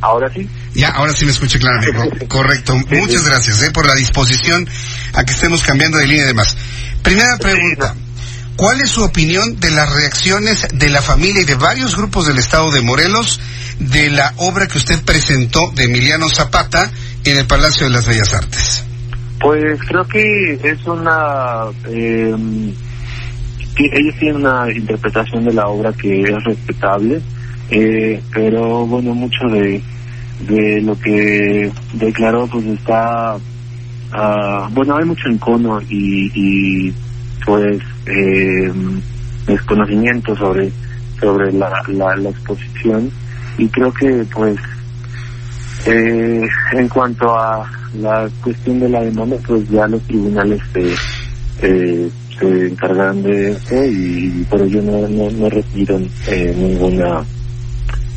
Ahora sí. Ya, ahora sí me escucha claramente. Correcto. Muchas gracias eh, por la disposición a que estemos cambiando de línea y demás. Primera pregunta. ¿Cuál es su opinión de las reacciones de la familia y de varios grupos del estado de Morelos de la obra que usted presentó de Emiliano Zapata en el Palacio de las Bellas Artes? Pues creo que es una... Eh, ellos tienen una interpretación de la obra que es respetable, eh, pero bueno, mucho de, de lo que declaró pues está... ah, bueno, hay mucho encono y, y pues eh, desconocimiento sobre sobre la, la, la exposición. Y creo que pues eh, en cuanto a la cuestión de la demanda pues ya los tribunales se, eh, se encargan de eso y por ello no, no, no recibieron eh, ninguna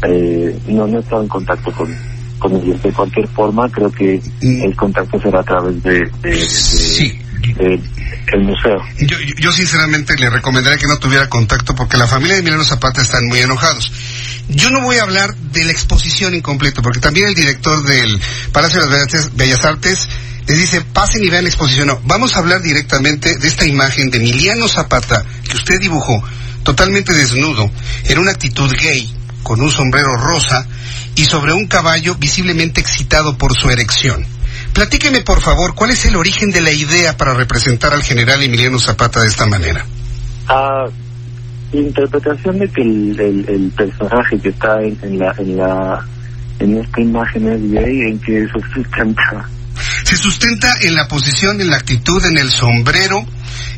eh, no no he estado en contacto con con ellos de cualquier forma creo que el contacto será a través de, de, de- Sí. de- el museo Yo, yo- yo sinceramente le recomendaría que no tuviera contacto porque la familia de Emiliano Zapata están muy enojados. Yo no voy a hablar de la exposición incompleto porque también el director del Palacio de las Bellas- Bellas Artes les dice pasen y vean la exposición. No, vamos a hablar directamente de esta imagen de Emiliano Zapata que usted dibujó totalmente desnudo en una actitud gay con un sombrero rosa y sobre un caballo visiblemente excitado por su erección. Platíqueme, por favor, cuál es el origen de la idea para representar al general Emiliano Zapata de esta manera. Ah, interpretación de que el, personaje que está en, esta imagen es gay en que eso se sustenta Se sustenta en la posición, en la actitud, en el sombrero,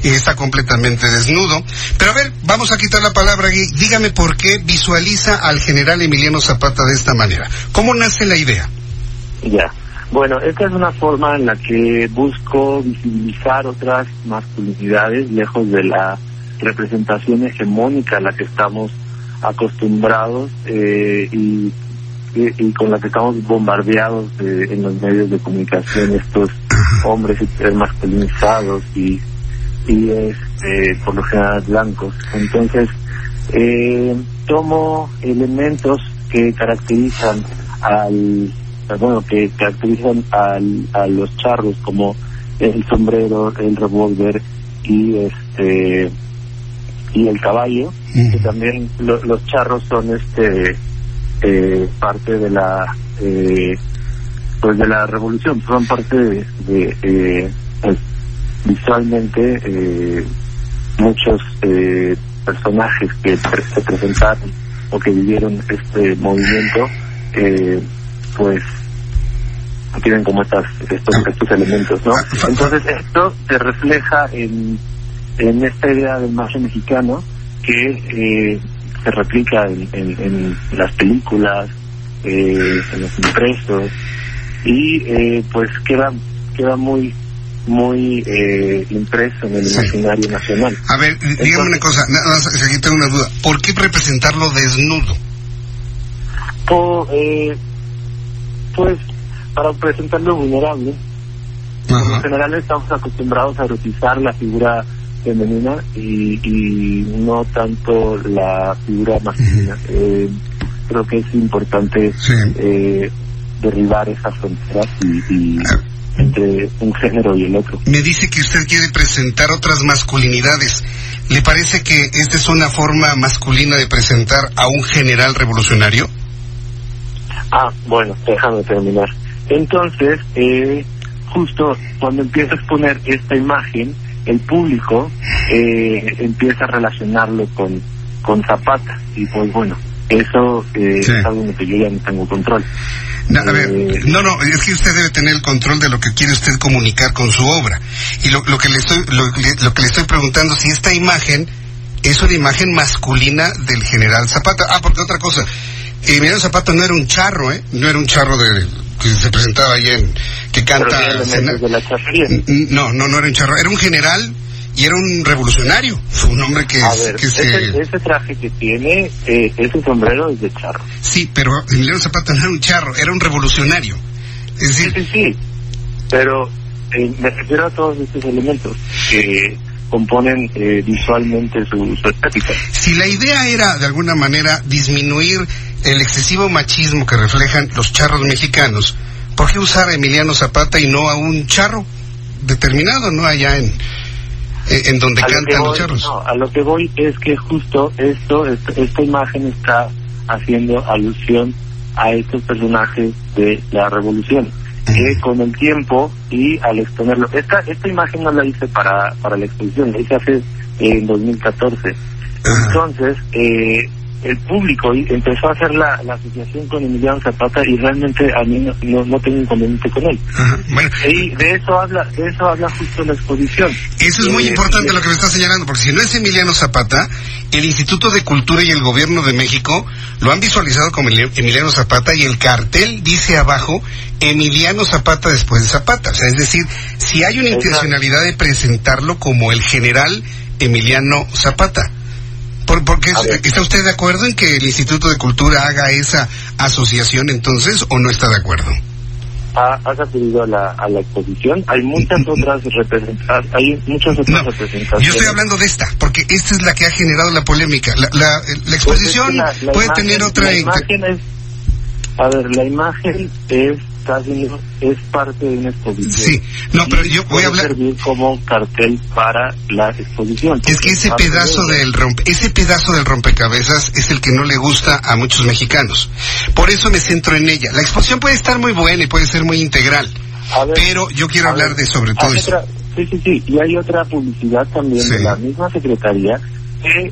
y está completamente desnudo. Pero a ver, vamos a quitar la palabra gay. Dígame por qué visualiza al general Emiliano Zapata de esta manera. ¿Cómo nace la idea? ya bueno esta es una forma en la que busco visibilizar otras masculinidades lejos de la representación hegemónica a la que estamos acostumbrados eh, y, y, y con la que estamos bombardeados eh, en los medios de comunicación estos hombres masculinizados y y este, por lo general blancos. Entonces, eh, tomo elementos que caracterizan al, bueno, que caracterizan al, a los charros como el sombrero, el revólver y este y el caballo, que también lo- los charros son este eh, parte de la eh, pues de la revolución, son parte de, eh, pues, visualmente eh, muchos eh, personajes que se presentaron o que vivieron este movimiento eh, pues tienen como estas estos, estos elementos no entonces esto se refleja en en esta idea del margen mexicano que eh, se replica en, en- en las películas eh, en los impresos y eh, pues queda queda muy muy eh, impreso en el Sí. imaginario nacional. A ver, dígame una cosa, nada más, aquí tengo una duda. ¿Por qué representarlo desnudo? Eh, pues para presentarlo vulnerable, Ajá. general estamos acostumbrados a erotizar la figura femenina y, y no tanto la figura masculina. Eh, creo que es importante Sí. eh, derribar esas fronteras y, y entre un género y el otro. Me dice que usted quiere presentar otras masculinidades. ¿Le parece que esta es una forma masculina de presentar a un general revolucionario? Ah, bueno, déjame terminar. Entonces, eh, justo cuando empiezo a exponer esta imagen, el público eh, empieza a relacionarlo con, con Zapata. Y pues bueno, eso eh, Sí. es algo en lo que yo ya no tengo control. No, a ver, Eh, no, no, es que usted debe tener el control de lo que quiere usted comunicar con su obra. Y lo, lo que le estoy, lo, lo que le estoy preguntando, si esta imagen es una imagen masculina del general Zapata. Ah, porque otra cosa, Emiliano Zapata no era un charro, ¿eh? No era un charro de que se presentaba ahí en que canta. De la no, no, no era un charro, era un general y era un revolucionario. Fue un hombre que, que ese, ese, traje que tiene, eh, ese sombrero es de charro. Sí, pero Emiliano Zapata no era un charro, era un revolucionario. Es decir, sí, sí, sí. Pero eh, me refiero a todos estos elementos que componen eh, visualmente su, su estética. Si la idea era de alguna manera disminuir el excesivo machismo que reflejan los charros mexicanos, ¿por qué usar a Emiliano Zapata y no a un charro determinado, no allá en, en donde cantan los charros? No, a lo que voy es que justo esto, esta imagen está haciendo alusión a estos personajes de la revolución que con el tiempo y al exponerlo, esta esta imagen no la hice para para la exposición, la hice hace en 2014. Entonces, eh, el público empezó a hacer la, asociación con Emiliano Zapata y realmente a mí no, no, tengo inconveniente con él. y de eso habla de eso habla justo la exposición. Eso es muy eh, importante lo que me está señalando, porque si no es Emiliano Zapata, el Instituto de Cultura y el Gobierno de México lo han visualizado como Emiliano Zapata y el cartel dice abajo Emiliano Zapata después de Zapata. O sea, es decir, si hay una intencionalidad de presentarlo como el general Emiliano Zapata. ¿Por, porque ¿Está usted de acuerdo en que el Instituto de Cultura haga esa asociación entonces o no está de acuerdo? Ha, has acudido a la, a la exposición. Hay muchas otras representaciones. Hay muchas otras representaciones. Yo estoy hablando de esta, porque esta es la que ha generado la polémica. La, la, exposición pues puede tener otra. La imagen es, a ver, la imagen es es parte de una exposición. Sí, no, pero yo voy a hablar. servir como cartel para la exposición. Es que ese pedazo del rompe, ese pedazo del rompecabezas es el que no le gusta a muchos mexicanos. Por eso me centro en ella. La exposición puede estar muy buena y puede ser muy integral, pero yo quiero hablar de sobre todo eso. sí, sí, sí. Y hay otra publicidad también de la misma secretaría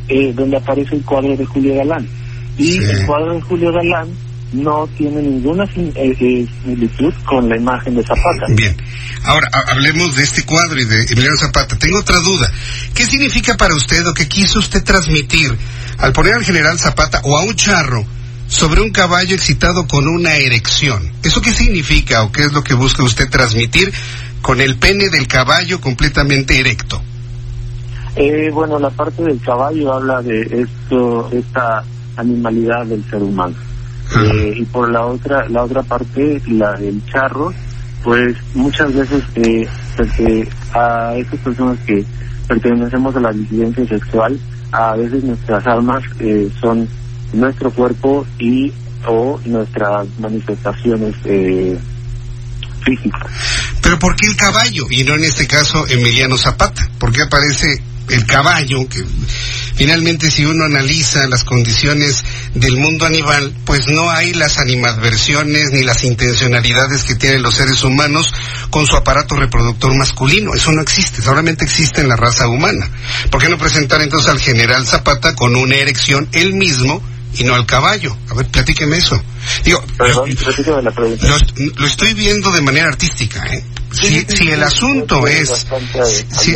eh, donde aparece el cuadro de Julio Galán. Y el cuadro de Julio Galán no tiene ninguna eh, eh, similitud con la imagen de Zapata. Bien, ahora hablemos de este cuadro y de Emiliano Zapata. Tengo otra duda. ¿Qué significa para usted o qué quiso usted transmitir al poner al general Zapata o a un charro sobre un caballo excitado con una erección? ¿Eso qué significa o qué es lo que busca usted transmitir con el pene del caballo completamente erecto? Eh, bueno, la parte del caballo habla de esto, esta animalidad del ser humano. Eh, y por la otra la otra parte la del charro pues muchas veces eh, a esas personas que pertenecemos a la disidencia sexual a veces nuestras almas eh, son nuestro cuerpo y o nuestras manifestaciones eh, físicas. Pero ¿por qué el caballo y no en este caso Emiliano Zapata? ¿por qué aparece el caballo, que finalmente si uno analiza las condiciones del mundo animal, pues no hay las animadversiones ni las intencionalidades que tienen los seres humanos con su aparato reproductor masculino. Eso no existe, solamente existe en la raza humana. ¿Por qué no presentar entonces al general Zapata con una erección él mismo y no al caballo? A ver, platíqueme eso. Digo, Perdón, la pregunta. Lo, estoy viendo de manera artística, ¿eh? Si, si el asunto es si,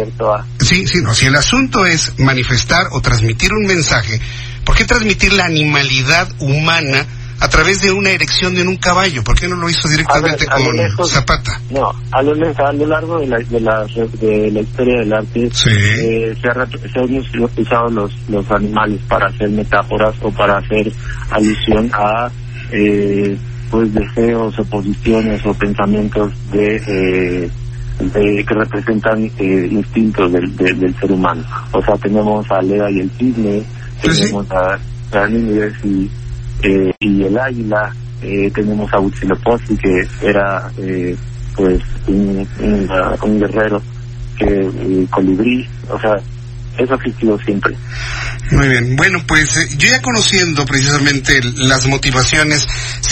sí, sí, no, si el asunto es manifestar o transmitir un mensaje, ¿por qué transmitir la animalidad humana a través de una erección en un caballo? ¿Por qué no lo hizo directamente con Zapata? No, a lo, a lo largo de la, de la, de la historia del arte eh, se, ha, se, han utilizado los, los animales para hacer metáforas o para hacer alusión a eh, pues deseos o posiciones o pensamientos de, eh, de que representan eh, instintos del, del, ser humano. O sea, tenemos a Leda y el cisne, tenemos a Ramírez y, eh, y el águila, eh, tenemos a Huitzilopochtli que era eh, pues un, un, un guerrero que eh, colibrí, o sea, eso ha existido siempre. Muy bien, bueno, pues eh, yo ya conociendo precisamente las motivaciones,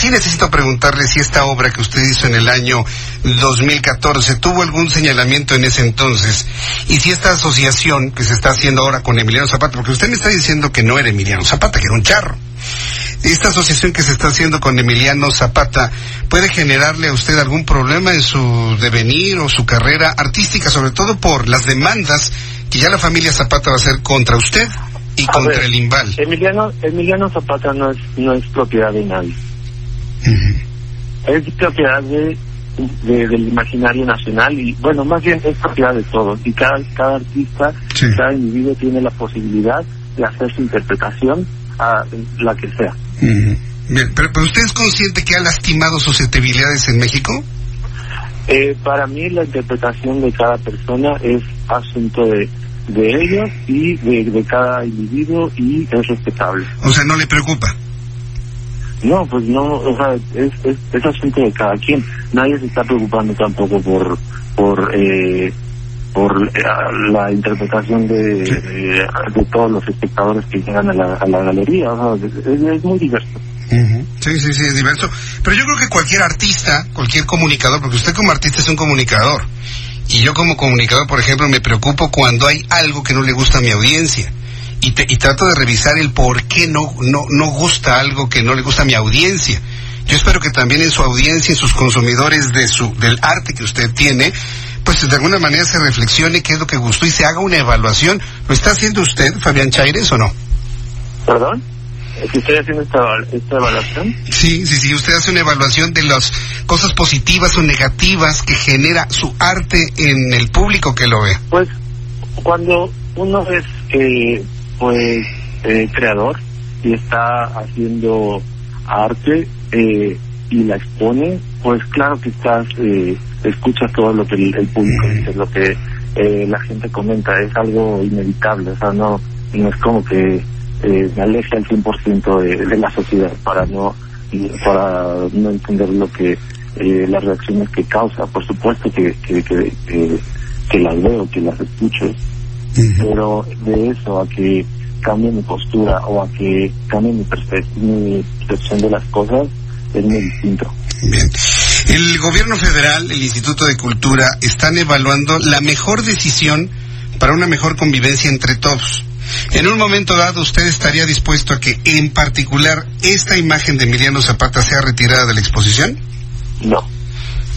sí necesito preguntarle si esta obra que usted hizo en el año 2014 tuvo algún señalamiento en ese entonces y si esta asociación que se está haciendo ahora con Emiliano Zapata, porque usted me está diciendo que no era Emiliano Zapata, que era un charro. Esta asociación que se está haciendo con Emiliano Zapata puede generarle a usted algún problema en su devenir o su carrera artística, sobre todo por las demandas que ya la familia Zapata va a hacer contra usted. y A contra ver, el Imbal. Emiliano, Emiliano Zapata no es, no es propiedad de nadie. Es propiedad de, de- del imaginario nacional y, bueno, más bien es propiedad de todos. Y cada, cada artista, Sí. cada individuo tiene la posibilidad de hacer su interpretación a la que sea. Bien, pero, pero usted es consciente que ha lastimado susceptibilidades en México? Eh, para mí la interpretación de cada persona es asunto de, de ellos y de, de cada individuo y es respetable. O sea, no le preocupa. No, pues no, o sea, es, es, es asunto de cada quien. Nadie se está preocupando tampoco por por eh, por eh, la interpretación de, de, de todos los espectadores que llegan a la, a la galería. O sea, es, es muy diverso. Ujú. Sí, sí, sí, es diverso. Pero yo creo que cualquier artista, cualquier comunicador, porque usted como artista es un comunicador, y yo como comunicador, por ejemplo, me preocupo cuando hay algo que no le gusta a mi audiencia. Y, te- y trato de revisar el por qué no, no, no gusta algo que no le gusta a mi audiencia. Yo espero que también en su audiencia, en sus consumidores de su, del arte que usted tiene, pues de alguna manera se reflexione qué es lo que gustó y se haga una evaluación. ¿Lo está haciendo usted, Fabián Chaires, o no? ¿Perdón? Si estoy haciendo esta, esta evaluación. Sí, sí, sí, usted hace una evaluación de las cosas positivas o negativas que genera su arte en el público que lo ve. Pues cuando uno es eh, pues eh, creador y está haciendo arte eh, y la expone, pues claro que estás eh, escuchas todo lo que el, el público dice, lo que eh, la gente comenta, es algo inevitable, o sea, no, no es como que eh, me aleje al 100% de, de la sociedad para no para no entender lo que eh, las reacciones que causa, por supuesto que, que, que, que- que las veo, que las escucho, pero de eso a que cambie mi postura o a que cambie mi, mi percepción de las cosas es muy distinto. Bien. El gobierno federal, el Instituto de Cultura, están evaluando la mejor decisión para una mejor convivencia entre todos. En un momento dado, ¿usted estaría dispuesto a que, en particular, esta imagen de Emiliano Zapata sea retirada de la exposición? No,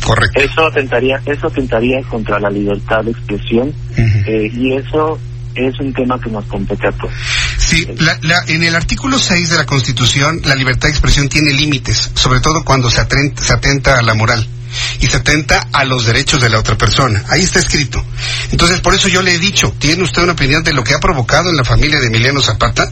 Correcto. eso atentaría, eso atentaría contra la libertad de expresión eh, y eso es un tema que nos compete a todos. Sí, la- la- en el artículo 6 de la Constitución, la libertad de expresión tiene límites, sobre todo cuando se atenta, se atenta a la moral y se atenta a los derechos de la otra persona. Ahí está escrito. Entonces, por eso yo le he dicho, ¿tiene usted una opinión de lo que ha provocado en la familia de Emiliano Zapata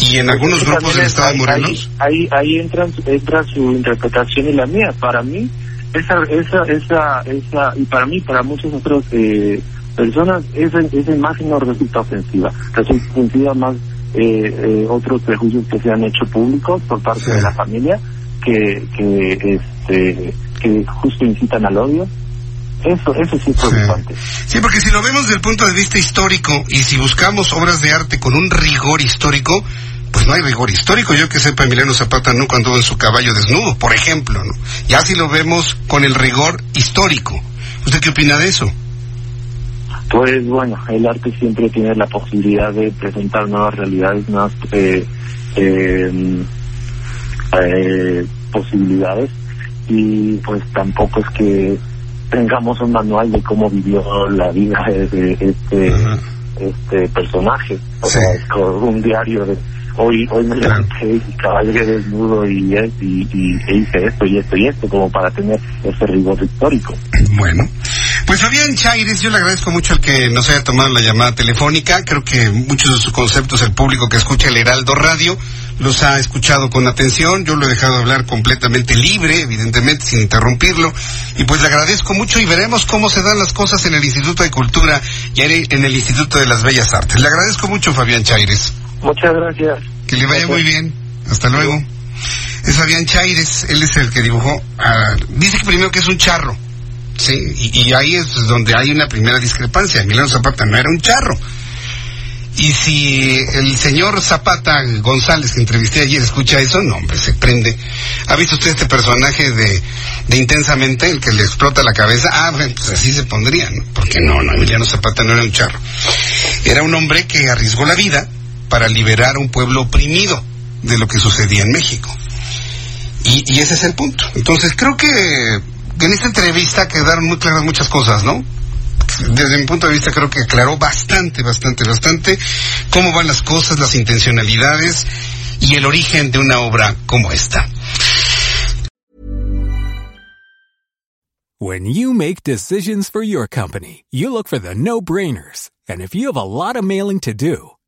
y en algunos Eso grupos del es- Estado de Morelos? Ahí, ahí, ahí entra, entra su interpretación y la mía. Para mí, esa, esa, esa, esa, y para mí, para muchas otras eh, personas, esa, esa imagen no resulta ofensiva. Resulta ofensiva más eh, eh, otros prejuicios que se han hecho públicos por parte Sí. de la familia que, que, este, que justo incitan al odio. Eso, eso sí es preocupante. Sí, porque si lo vemos desde el punto de vista histórico y si buscamos obras de arte con un rigor histórico, pues no hay rigor histórico. Yo que sepa, Emiliano Zapata nunca anduvo en su caballo desnudo, por ejemplo, ¿no? Ya si lo vemos con el rigor histórico. ¿Usted qué opina de eso? Pues bueno, el arte siempre tiene la posibilidad de presentar nuevas realidades, nuevas eh, eh, eh, posibilidades y pues tampoco es que tengamos un manual de cómo vivió la vida de, este este personaje, o Sí. sea, con un diario de hoy hoy me levanté y cabalgué desnudo y, y, hice esto y esto y esto como para tener ese rigor histórico. Bueno, pues Fabián Chaires, yo le agradezco mucho el que nos haya tomado la llamada telefónica. Creo que muchos de sus conceptos el público que escucha el Heraldo Radio los ha escuchado con atención. Yo lo he dejado hablar completamente libre, evidentemente, sin interrumpirlo. Y pues le agradezco mucho y veremos cómo se dan las cosas en el Instituto de Cultura y en el Instituto de las Bellas Artes. Le agradezco mucho, Fabián Chaires. Muchas gracias. Que le vaya muy bien. Hasta luego. Es Fabián Chaires, él es el que dibujó. ah, dice que primero que es un charro. Sí, y, y ahí es donde hay una primera discrepancia. Emiliano Zapata no era un charro. Y si el señor Zapata González que entrevisté ayer escucha eso, no, hombre, se prende. ¿Ha visto usted este personaje de, de Intensamente, el que le explota la cabeza? Ah, pues así se pondría, ¿no? Porque no, no, Emiliano Zapata no era un charro. Era un hombre que arriesgó la vida para liberar a un pueblo oprimido de lo que sucedía en México. Y, ese es el punto. Entonces creo que en esta entrevista quedaron muy claras muchas cosas, ¿no? desde mi punto de vista creo que aclaró bastante, bastante, bastante cómo van las cosas, las intencionalidades y el origen de una obra como esta. No-brainers. Mailing